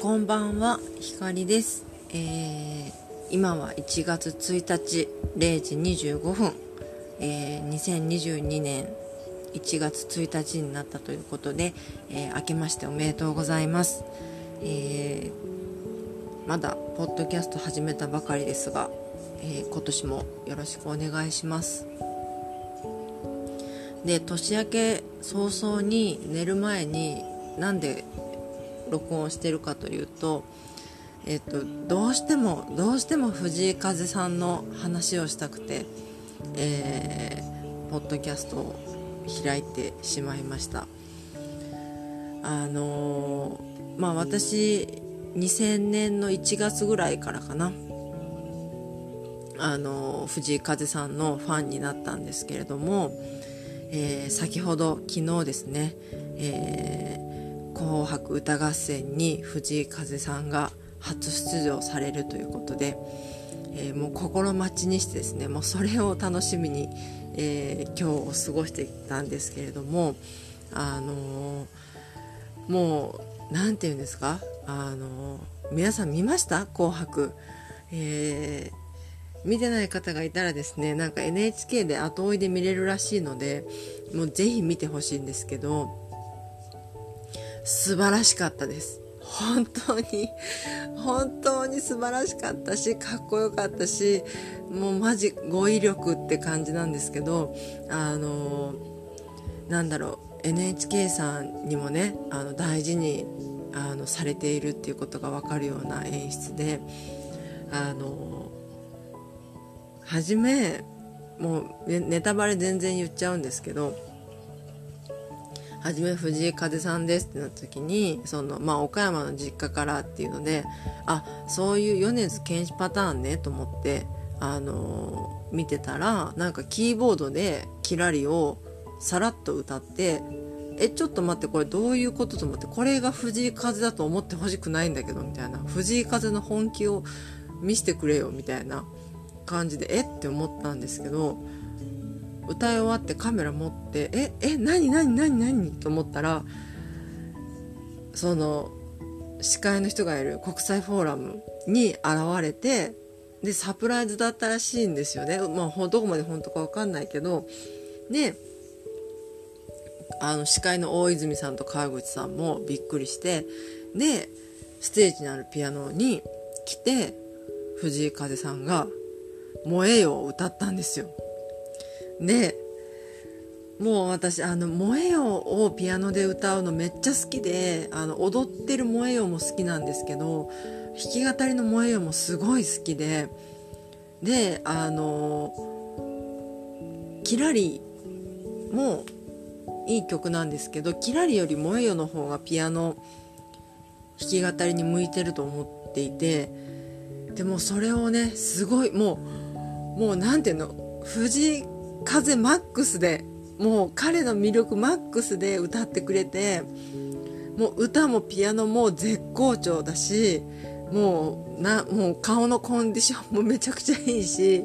こんばんは、ひかりです。えー、今は1月1日0時25分、えー、2022年1月1日になったということで、えー、明けましておめでとうございます。えー、まだポッドキャスト始めたばかりですが、え、今年もよろしくお願いします。で年明け早々に寝る前になんで録音してるかというと、えっと、どうしてもどうしても藤井風さんの話をしたくて、えー、ポッドキャストを開いてしまいました。あのー、まあ私2000年の1月ぐらいからかなあの藤井風さんのファンになったんですけれども、えー、先ほど昨日ですね、えー紅白歌合戦に藤井風さんが初出場されるということで、えー、もう心待ちにしてですねもうそれを楽しみに、えー、今日を過ごしてきたんですけれどもあのー、もう何て言うんですか？あの皆さん見ました？紅白、え見てない方がいたらですねなんか NHK で後追いで見れるらしいのでもうぜひ見てほしいんですけど素晴らしかったです。本当に本当に素晴らしかったしかっこよかったしもうマジ語彙力って感じなんですけどあのなんだろう NHK さんにもねあの大事にあのされているっていうことが分かるような演出であの初めもうネタバレ全然言っちゃうんですけどはじめ藤井風さんですってなった時にその、まあ、岡山の実家からっていうのであそういう米津玄師パターンねと思ってあのー、見てたらなんかキーボードで「キラリ」をさらっと歌ってえちょっと待ってこれどういうことと思ってこれが藤井風だと思ってほしくないんだけどみたいな藤井風の本気を見せてくれよみたいな感じでえ？って思ったんですけど歌い終わってカメラ持ってええ何何何何？と思ったらその司会の人がいる国際フォーラムに現れてでサプライズだったらしいんですよね、まあ、どこまで本当か分かんないけど。であの司会の大泉さんと川口さんもびっくりしてでステージにあるピアノに来て藤井風さんが「燃えよ」を歌ったんですよ。でもう私あの「燃えよ」をピアノで歌うのめっちゃ好きであの踊ってる「燃えよ」も好きなんですけど弾き語りの「燃えよ」もすごい好きでであの「キラリ」もいい曲なんですけど「キラリ」より「燃えよ」の方がピアノ弾き語りに向いてると思っていてでもそれをねすごいもうもう何ていうの藤井風マックスでもう彼の魅力マックスで歌ってくれてもう歌もピアノも絶好調だしもうなもう顔のコンディションもめちゃくちゃいいし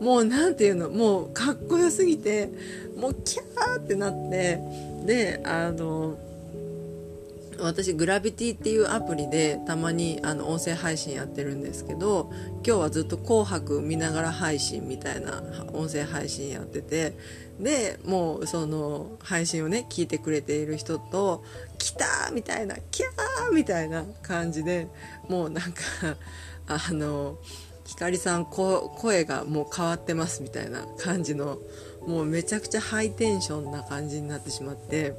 もう何て言うのもうかっこよすぎてもうキャーってなってであの私グラビティっていうアプリでたまにあの音声配信やってるんですけど今日はずっと「紅白」見ながら配信みたいな音声配信やっててでもうその配信をね聞いてくれている人と「来た!」みたいな「キャー!」みたいな感じでもうなんか あの光さん声がもう変わってますみたいな感じのもうめちゃくちゃハイテンションな感じになってしまって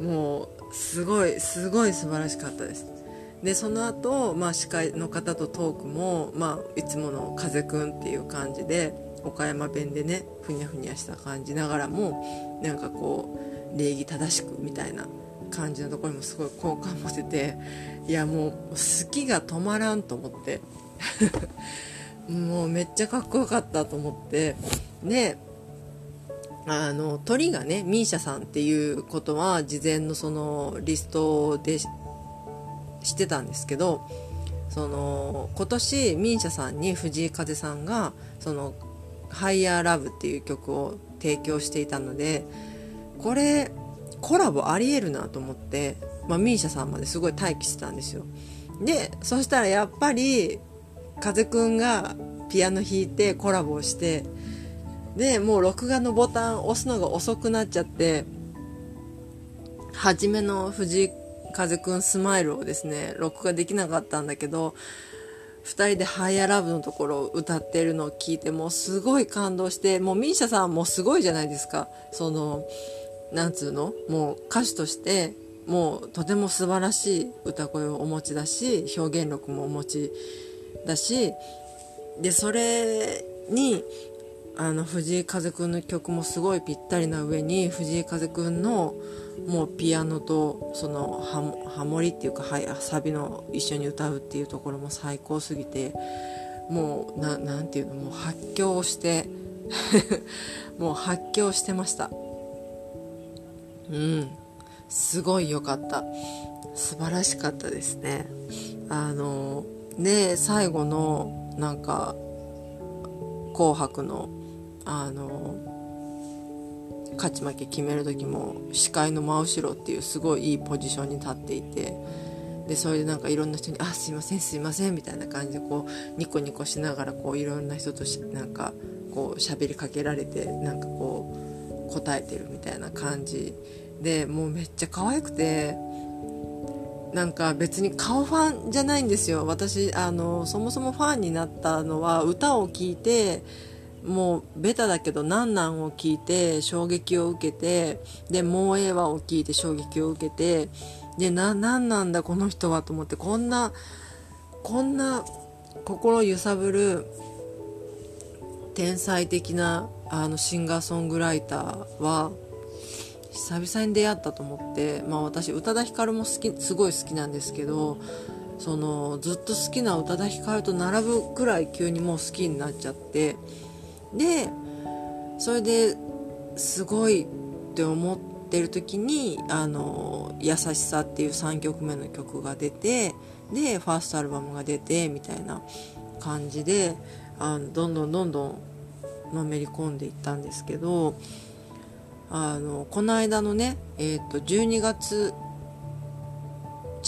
もうすごいすごい素晴らしかったです。でその後、まあ司会の方とトークも、まあ、いつもの風くんっていう感じで岡山弁でねふにゃふにゃした感じながらもなんかこう礼儀正しくみたいな感じのところにもすごい好感持てていやもう好きが止まらんと思って。もうめっちゃかっこよかったと思って。であの鳥がね misia さんっていうことは事前のそのリストでしてたんですけどその今年 misia さんに藤井風さんがその「ハイヤーラブっていう曲を提供していたのでこれコラボありえるなと思ってまあ、ミーシャさんまですごい待機してたんですよ。でそしたらやっぱり風くんがピアノ弾いてコラボをしてでもう録画のボタン押すのが遅くなっちゃって初めの藤井風くんスマイルをですね録画できなかったんだけど2人で「ハイアラブ」のところを歌ってるのを聞いてもうすごい感動してもう misia さんもすごいじゃないですか。そのなんつうの？もう歌手としてもうとても素晴らしい歌声をお持ちだし表現力もお持ちだしでそれにあの藤井風くんの曲もすごいぴったりな上に藤井風くんのもうピアノとそのハモリっていうかはサビの一緒に歌うっていうところも最高すぎてもうななんていうのもう発狂して もう発狂してました。うん。すごい良かった。素晴らしかったですね。あので最後のなんか「紅白の」あの勝ち負け決める時も視界の真後ろっていうすごいいいポジションに立っていてでそれでなんかいろんな人に「あすいませんすいません」みたいな感じでこうニコニコしながらこういろんな人としなんかこう喋りかけられてなんかこう答えてるみたいな感じでもうめっちゃ可愛くてなんか別に顔ファンじゃないんですよ。私あのそもそもファンになったのは歌を聴いてもうベタだけど「なんなん」を聞いて衝撃を受けてでもうええわを聞いて衝撃を受けてでななんなんだこの人はと思ってこんなこんな心揺さぶる天才的なあのシンガーソングライターは久々に出会ったと思って、まあ、私宇多田ヒカルも好きすごい好きなんですけどそのずっと好きな宇多田ヒカルと並ぶくらい急にもう好きになっちゃってでそれですごいって思ってる時に「あの優しさ」っていう3曲目の曲が出てでファーストアルバムが出てみたいな感じであのどんどんどんどんのめり込んでいったんですけどあのこの間のね、えーと、12月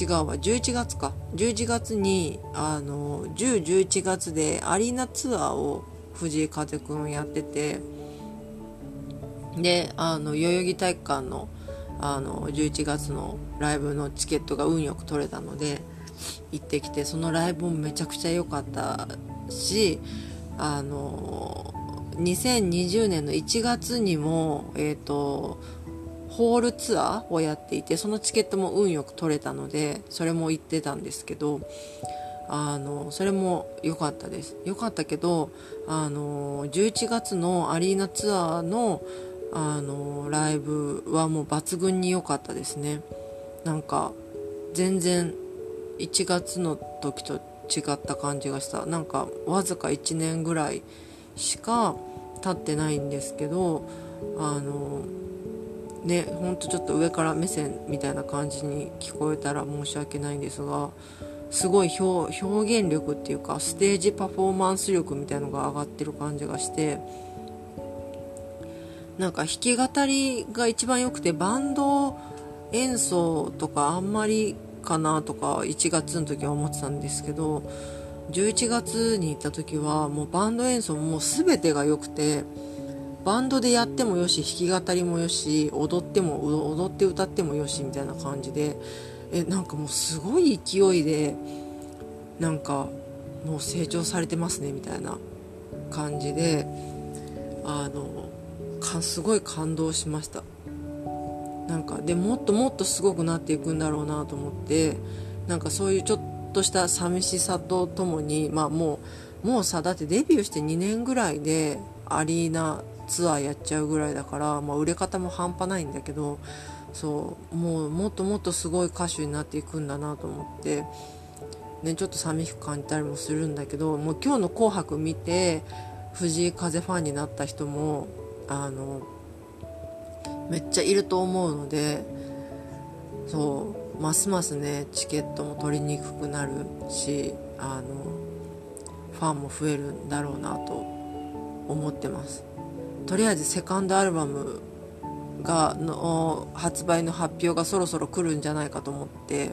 違うわ11月か。11月にあの1011月でアリーナツアーを藤井風くんやっててであの代々木体育館のあの11月のライブのチケットが運よく取れたので行ってきてそのライブもめちゃくちゃ良かったしあの2020年の1月にも、えーと、ホールツアーをやっていてそのチケットも運よく取れたのでそれも行ってたんですけどあのそれも良かったです。良かったけどあの11月のアリーナツアーのあのライブはもう抜群に良かったですね。なんか全然1月の時と違った感じがした。なんかわずか1年ぐらいしか経ってないんですけどあのねほんとちょっと上から目線みたいな感じに聞こえたら申し訳ないんですがすごい表現力っていうかステージパフォーマンス力みたいのが上がってる感じがしてなんか弾き語りが一番良くてバンド演奏とかあんまりかなとか1月の時は思ってたんですけど11月に行った時はもうバンド演奏も全てが良くてバンドでやってもよし弾き語りもよし踊っても踊って歌ってもよしみたいな感じでえなんかもうすごい勢いでなんかもう成長されてますねみたいな感じであのかすごい感動しました。なんかでもっともっとすごくなっていくんだろうなと思ってなんかそういうちょっとした寂しさとともにまあもうもうさだってデビューして2年ぐらいでアリーナツアーやっちゃうぐらいだから、まあ、売れ方も半端ないんだけどそうもうもっともっとすごい歌手になっていくんだなと思って、ね、ちょっと寂しく感じたりもするんだけどもう今日の「紅白」見て藤井風ファンになった人もあのめっちゃいると思うのでそうますますねチケットも取りにくくなるしあのファンも増えるんだろうなと思ってます。とりあえずセカンドアルバムがの発売の発表がそろそろ来るんじゃないかと思って。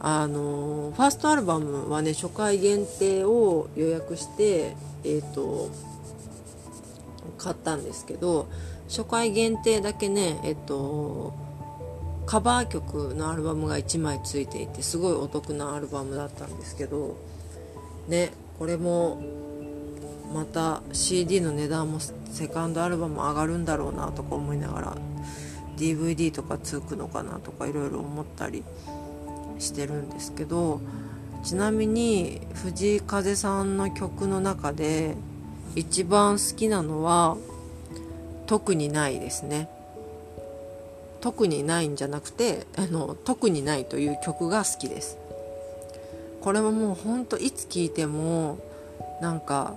あのファーストアルバムはね初回限定を予約してえっ、ー、と買ったんですけど初回限定だけねえっ、ー、とカバー曲のアルバムが1枚ついていてすごいお得なアルバムだったんですけどねこれもまた CD の値段もセカンドアルバム上がるんだろうなとか思いながら DVD とかつくのかなとかいろいろ思ったりしてるんですけどちなみに藤井風さんの曲の中で一番好きなのは特にないですね。特にないんじゃなくてあの特にないという曲が好きです。これはもうほんといつ聴いてもなんか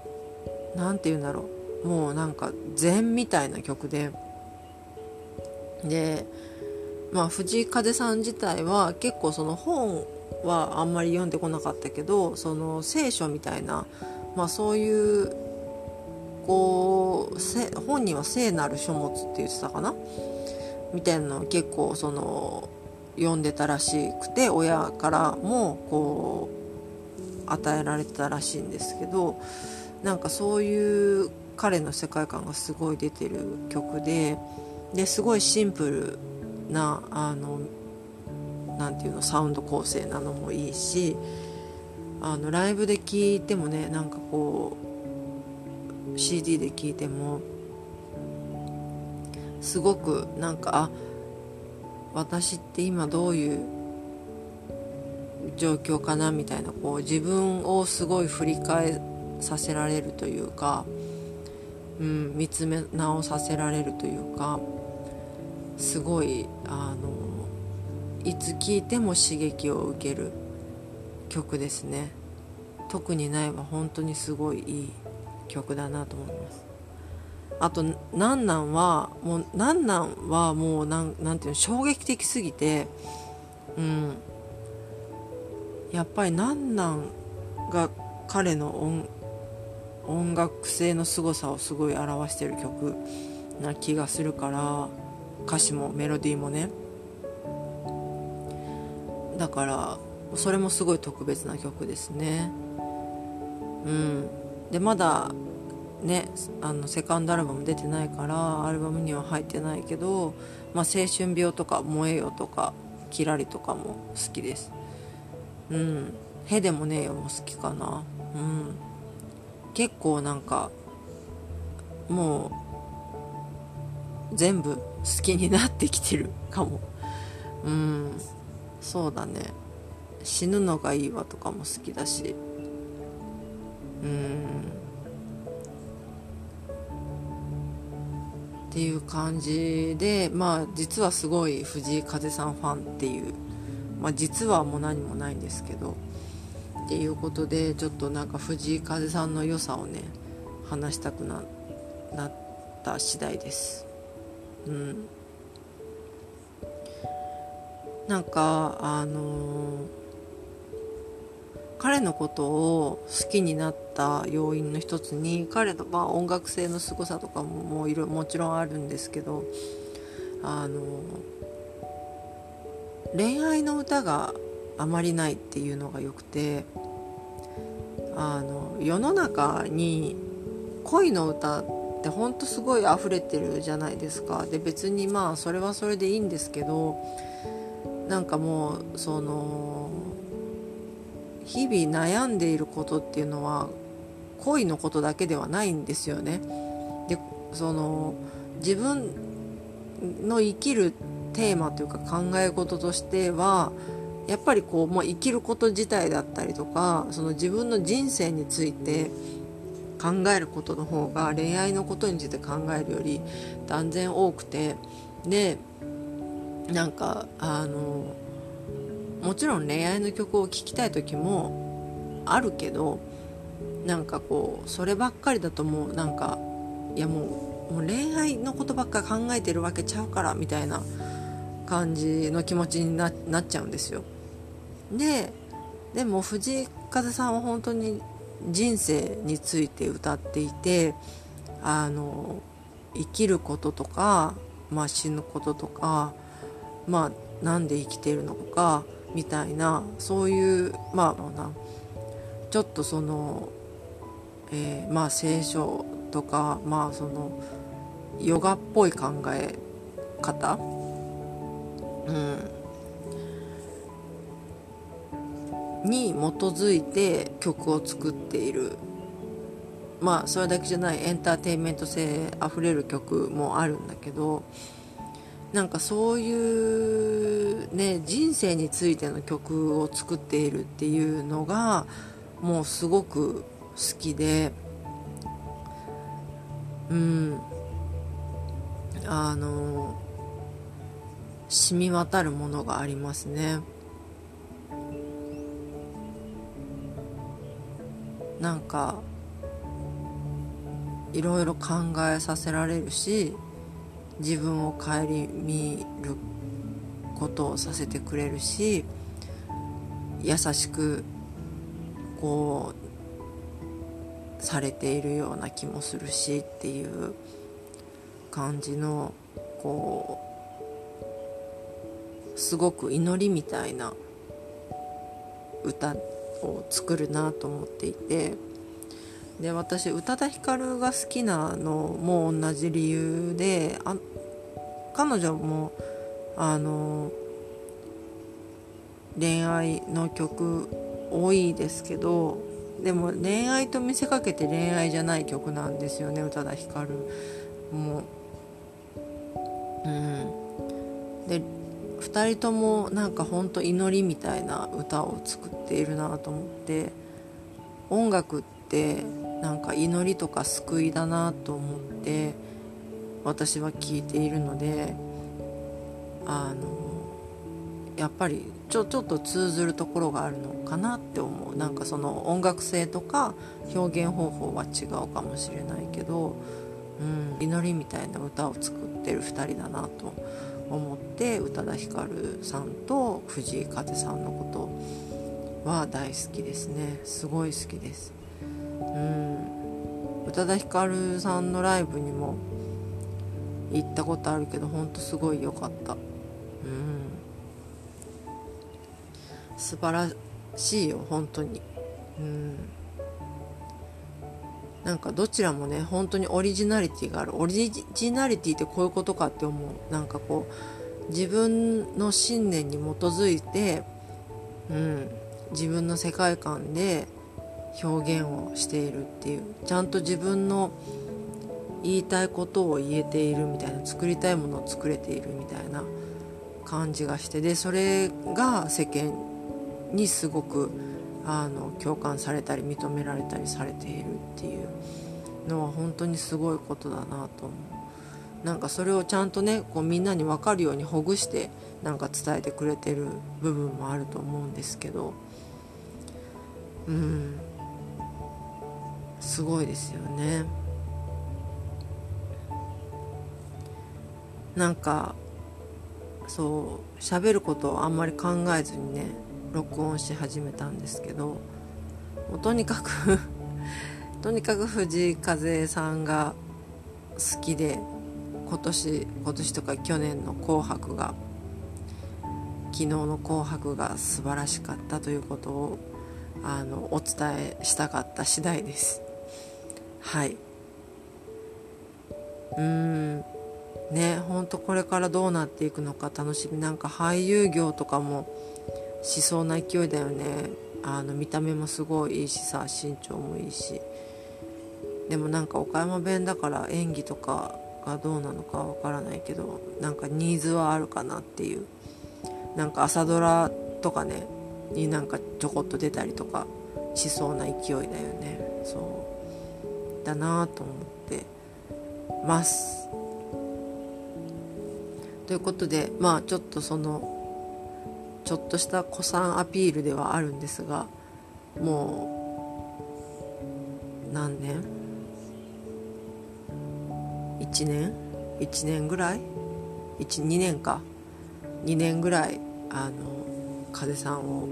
なんて言うんだろう。もうなんか禅みたいな曲で。でまあ藤井風さん自体は結構その本はあんまり読んでこなかったけどその聖書みたいな、まあ、そういうこう本には聖なる書物って言ってたかな？みたいなのを結構その読んでたらしくて親からもこう与えられてたらしいんですけどなんかそういう彼の世界観がすごい出てる曲でですごいシンプルなあのなていうのサウンド構成なのもいいしあのライブで聴いてもねなんかこう CD で聴いてもすごくなんかあ私って今どういう状況かなみたいなこう自分をすごい振り返させられるというか、うん、見つめ直させられるというかすごいあのいつ聴いても刺激を受ける曲ですね。特にないは本当にすごいいい曲だなと思います。あと「なんなん」はもう「なんなん」はもうなんなんていうの衝撃的すぎてうんやっぱり「なんなん」が彼の音音楽性の凄さをすごい表してる曲な気がするから歌詞もメロディーもね。だからそれもすごい特別な曲ですね。うん。でまだねあのセカンドアルバム出てないからアルバムには入ってないけど「まあ、青春病」とか「燃えよ」とか「キラリ」とかも好きです。うん「へでもねえよ」も好きかな。うん。結構なんかもう全部好きになってきてるかも。うんそうだね。死ぬのがいいわとかも好きだし。うん。っていう感じでまあ実はすごい藤井風さんファンっていう。まあ実はもう何もないんですけど。っていうことでちょっとなんか藤井風さんの良さをね話したくななった次第です。うん。なんかあのー、彼のことを好きになった要因の一つに彼の、まあ、音楽性の凄さとかももういろもちろんあるんですけどあのー、恋愛の歌があまりないっていうのがよくてあの世の中に恋の歌ってほんとすごい溢れてるじゃないですかで別にまあそれはそれでいいんですけどなんかもうその日々悩んでいることっていうのは恋のことだけではないんですよね。でその自分の生きるテーマというか考え事としてはやっぱりこう、まあ、生きること自体だったりとかその自分の人生について考えることの方が恋愛のことについて考えるより断然多くてでなんかあのもちろん恋愛の曲を聴きたい時もあるけどなんかこうそればっかりだともうなんかいやもうもう恋愛のことばっか考えてるわけちゃうからみたいな感じの気持ちになっちゃうんですよ。ででも藤井風さんは本当に人生について歌っていてあの生きることとかまあ、死ぬこととか、まあ、なんで生きてるのかみたいなそういうまあちょっとその、えー、まあ聖書とかまあそのヨガっぽい考え方、うん、に基づいて曲を作っている。まあそれだけじゃないエンターテインメント性あふれる曲もあるんだけどなんかそういうね人生についての曲を作っているっていうのがもうすごく好きでうん。あの染み渡るものがありますね。なんかいろいろ考えさせられるし自分を顧みることをさせてくれるし優しくこうされているような気もするしっていう感じのこうすごく祈りみたいな歌を作るなと思っていてで私宇多田ヒカルが好きなのも同じ理由であ彼女もあの恋愛の曲多いですけどでも恋愛と見せかけて恋愛じゃない曲なんですよね宇多田ヒカルも。うん。で2人ともなんかほんと祈りみたいな歌を作っているなと思って音楽ってなんか祈りとか救いだなと思って私は聞いているのであのやっぱりちょちょっと通ずるところがあるのかなって思う。なんかその音楽性とか表現方法は違うかもしれないけど、うん、祈りみたいな歌を作ってる2人だなと思って宇多田ヒカルさんと藤井風さんのことは大好きですね。すごい好きです。うん。宇多田ヒカルさんのライブにも行ったことあるけどほんとすごい良かった。うん。素晴らしいよ本当に。うん。なんかどちらもね本当にオリジナリティがある。オリジナリティってこういうことかって思う。なんかこう自分の信念に基づいて、うん、自分の世界観で表現をしているっていう。ちゃんと自分の言いたいことを言えているみたいな作りたいものを作れているみたいな感じがして。でそれが世間にすごくあの共感されたり認められたりされているっていうのは本当にすごいことだなと思う。なんかそれをちゃんとねこうみんなに分かるようにほぐしてなんか伝えてくれてる部分もあると思うんですけど。うん。すごいですよね。なんかそう喋ることをあんまり考えずにね録音し始めたんですけどもうとにかく とにかく藤井風さんが好きで今年今年とか去年の「紅白」が昨日の「紅白」が素晴らしかったということをあのお伝えしたかった次第です。はい。うん。ねほんとこれからどうなっていくのか楽しみ。なんか俳優業とかもしそうな勢いだよね。あの見た目もすごいいいしさ身長もいいし。でもなんか岡山弁だから演技とかがどうなのかわからないけどなんかニーズはあるかなっていう。なんか朝ドラとかねになんかちょこっと出たりとかしそうな勢いだよね。そう。だなと思って。ます。ということでまあちょっとそのちょっとした古参アピールではあるんですがもう何年 ?1 年 ?1 年ぐらい ?2 年か？2年ぐらいあの風さんを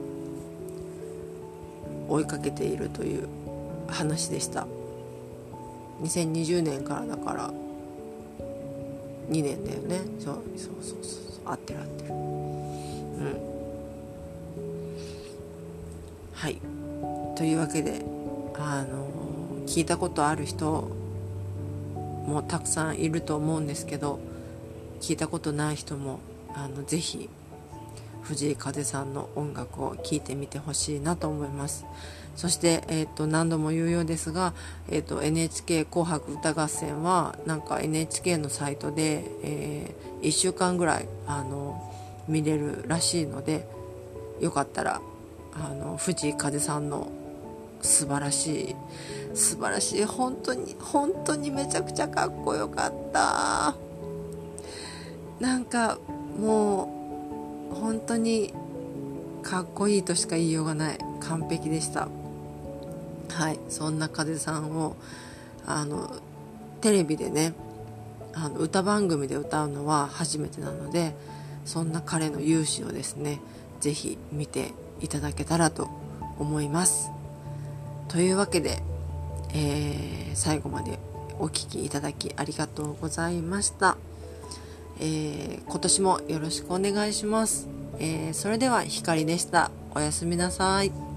追いかけているという話でした2020年からだから2年だよねそうそうそうそう合ってる合ってるうんはい。というわけであの聞いたことある人もたくさんいると思うんですけど聞いたことない人もあのぜひ藤井風さんの音楽を聴いてみてほしいなと思います。そして、えーと、何度も言うようですが、えーと、NHK 紅白歌合戦はなんか NHK のサイトで、えー、1週間ぐらいあの見れるらしいのでよかったらあの藤井風さんの素晴らしい素晴らしい本当に本当にめちゃくちゃかっこよかった。なんかもう本当にかっこいいとしか言いようがない。完璧でした。はいそんな風さんをあのテレビでねあの歌番組で歌うのは初めてなのでそんな彼の勇姿をですね是非見ていただけたらと思います。というわけで、えー、最後までお聴きいただきありがとうございました、えー、今年もよろしくお願いします、えー、それでは光でした。おやすみなさい。